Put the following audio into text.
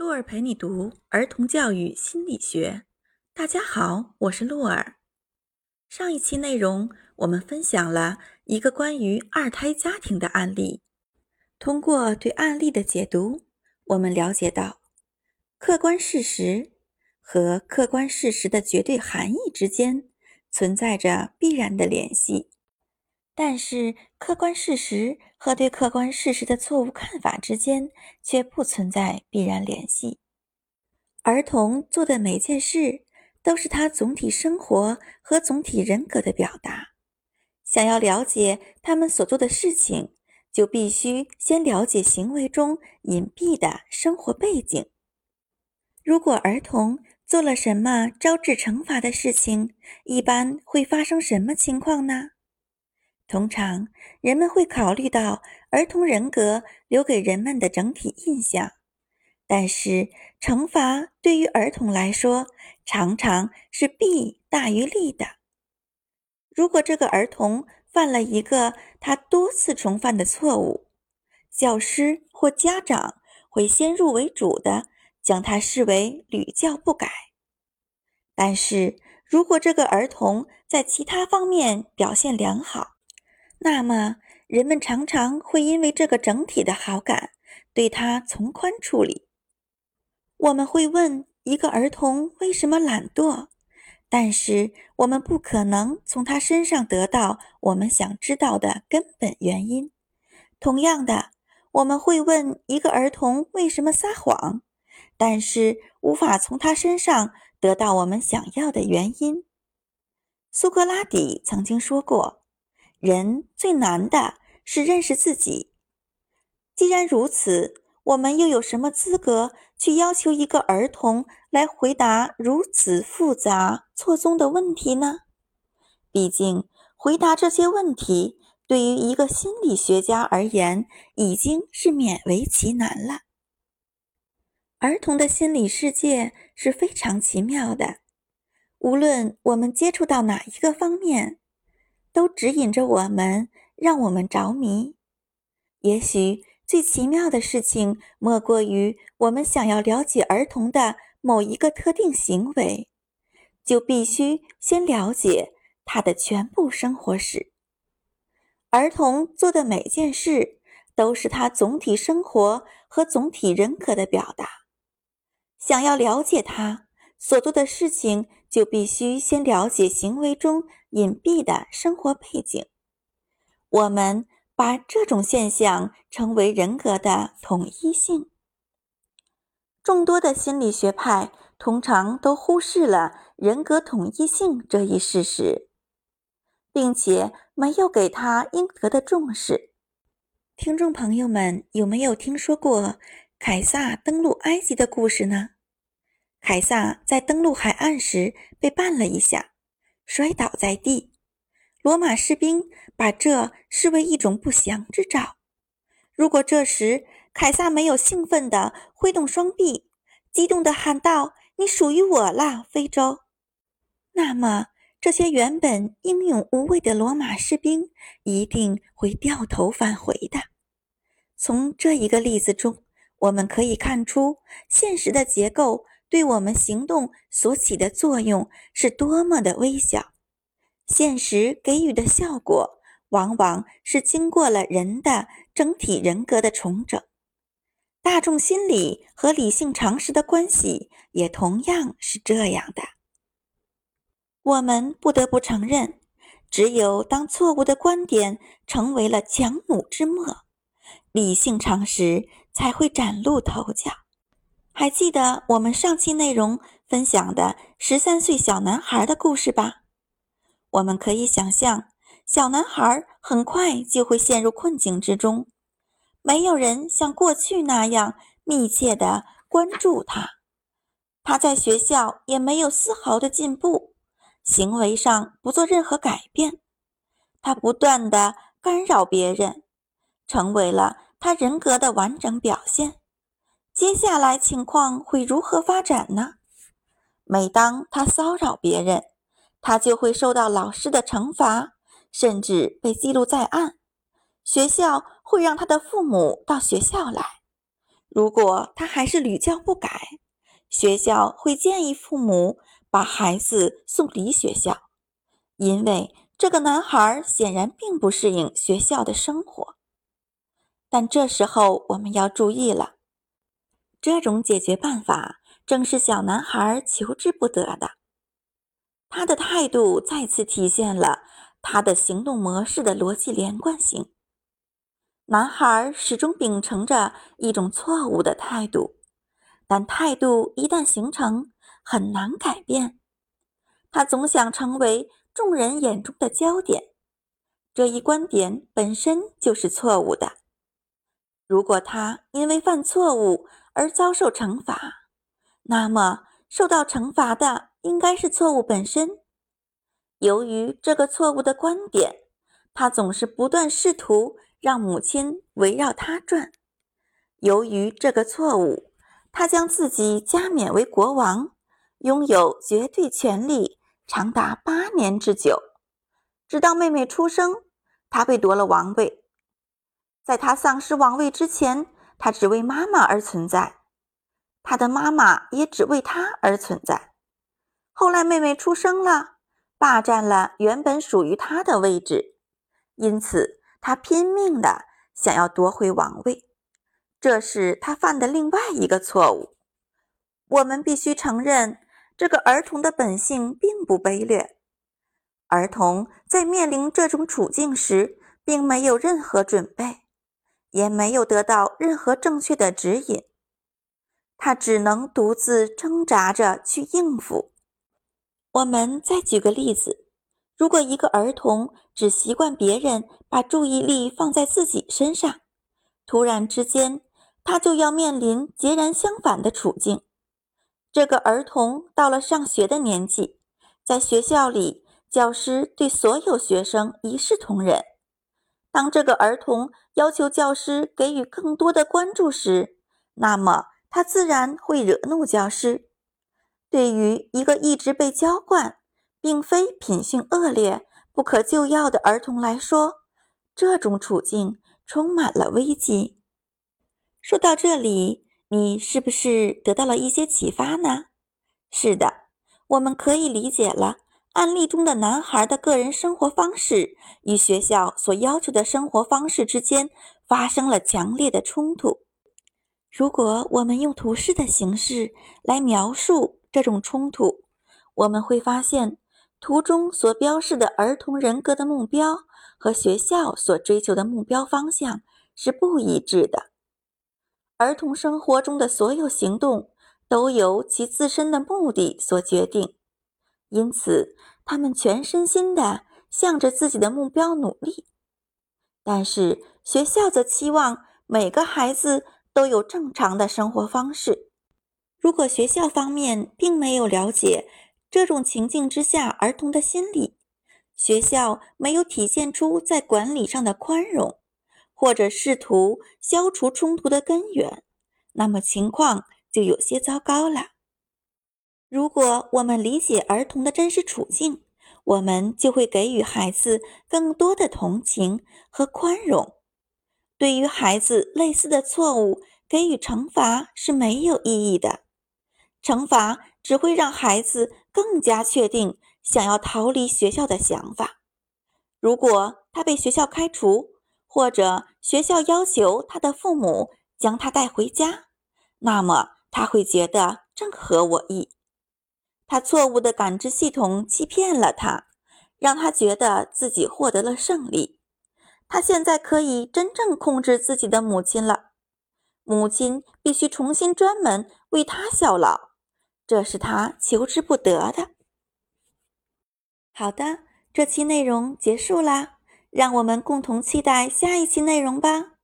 洛尔陪你读儿童教育心理学。大家好，我是洛尔。上一期内容，我们分享了一个关于二胎家庭的案例。通过对案例的解读，我们了解到，客观事实和客观事实的绝对含义之间存在着必然的联系，但是客观事实和对客观事实的错误看法之间却不存在必然联系。儿童做的每件事都是他总体生活和总体人格的表达。想要了解他们所做的事情，就必须先了解行为中隐蔽的生活背景。如果儿童做了什么招致惩罚的事情，一般会发生什么情况呢？通常，人们会考虑到儿童人格留给人们的整体印象，但是惩罚对于儿童来说常常是弊大于利的。如果这个儿童犯了一个他多次重犯的错误，教师或家长会先入为主的将他视为屡教不改。但是如果这个儿童在其他方面表现良好，那么，人们常常会因为这个整体的好感，对他从宽处理。我们会问一个儿童为什么懒惰，但是我们不可能从他身上得到我们想知道的根本原因。同样的，我们会问一个儿童为什么撒谎，但是无法从他身上得到我们想要的原因。苏格拉底曾经说过。人最难的是认识自己。既然如此，我们又有什么资格去要求一个儿童来回答如此复杂错综的问题呢？毕竟，回答这些问题对于一个心理学家而言已经是勉为其难了。儿童的心理世界是非常奇妙的，无论我们接触到哪一个方面。都指引着我们，让我们着迷。也许最奇妙的事情，莫过于我们想要了解儿童的某一个特定行为，就必须先了解他的全部生活史。儿童做的每件事，都是他总体生活和总体人格的表达。想要了解他所做的事情，就必须先了解行为中。隐蔽的生活背景，我们把这种现象称为人格的统一性。众多的心理学派通常都忽视了人格统一性这一事实，并且没有给他应得的重视。听众朋友们，有没有听说过凯撒登陆埃及的故事呢？凯撒在登陆海岸时被绊了一下。摔倒在地，罗马士兵把这视为一种不祥之兆。如果这时凯撒没有兴奋地挥动双臂，激动地喊道：“你属于我了，非洲！”那么这些原本英勇无畏的罗马士兵一定会掉头返回的。从这一个例子中，我们可以看出现实的结构。对我们行动所起的作用是多么的微小，现实给予的效果往往是经过了人的整体人格的重整。大众心理和理性常识的关系也同样是这样的。我们不得不承认，只有当错误的观点成为了强弩之末，理性常识才会崭露头角。还记得我们上期内容分享的十三岁小男孩的故事吧？我们可以想象，小男孩很快就会陷入困境之中，没有人像过去那样密切的关注他，他在学校也没有丝毫的进步，行为上不做任何改变，他不断的干扰别人，成为了他人格的完整表现。接下来情况会如何发展呢？每当他骚扰别人，他就会受到老师的惩罚，甚至被记录在案。学校会让他的父母到学校来，如果他还是屡教不改，学校会建议父母把孩子送离学校，因为这个男孩显然并不适应学校的生活。但这时候我们要注意了，这种解决办法正是小男孩求之不得的。他的态度再次体现了他的行动模式的逻辑连贯性。男孩始终秉承着一种错误的态度，但态度一旦形成，很难改变。他总想成为众人眼中的焦点，这一观点本身就是错误的。如果他因为犯错误而遭受惩罚，那么受到惩罚的应该是错误本身。由于这个错误的观点，他总是不断试图让母亲围绕他转。由于这个错误，他将自己加冕为国王，拥有绝对权力长达八年之久，直到妹妹出生，他被夺了王位。在他丧失王位之前，他只为妈妈而存在，他的妈妈也只为他而存在。后来妹妹出生了，霸占了原本属于他的位置，因此他拼命的想要夺回王位。这是他犯的另外一个错误。我们必须承认，这个儿童的本性并不卑劣。儿童在面临这种处境时，并没有任何准备。也没有得到任何正确的指引，他只能独自挣扎着去应付。我们再举个例子：如果一个儿童只习惯别人把注意力放在自己身上，突然之间，他就要面临截然相反的处境。这个儿童到了上学的年纪，在学校里，教师对所有学生一视同仁。当这个儿童要求教师给予更多的关注时，那么他自然会惹怒教师。对于一个一直被娇惯，并非品性恶劣、不可救药的儿童来说，这种处境充满了危机。说到这里，你是不是得到了一些启发呢？是的，我们可以理解了。案例中的男孩的个人生活方式与学校所要求的生活方式之间发生了强烈的冲突。如果我们用图示的形式来描述这种冲突，我们会发现图中所标示的儿童人格的目标和学校所追求的目标方向是不一致的。儿童生活中的所有行动都由其自身的目的所决定。因此，他们全身心地向着自己的目标努力，但是学校则期望每个孩子都有正常的生活方式。如果学校方面并没有了解这种情境之下儿童的心理，学校没有体现出在管理上的宽容，或者试图消除冲突的根源，那么情况就有些糟糕了。如果我们理解儿童的真实处境，我们就会给予孩子更多的同情和宽容。对于孩子类似的错误，给予惩罚是没有意义的。惩罚只会让孩子更加确定想要逃离学校的想法。如果他被学校开除，或者学校要求他的父母将他带回家，那么他会觉得正合我意。他错误的感知系统欺骗了他，让他觉得自己获得了胜利。他现在可以真正控制自己的母亲了。母亲必须重新专门为他效劳，这是他求之不得的。好的，这期内容结束啦，让我们共同期待下一期内容吧。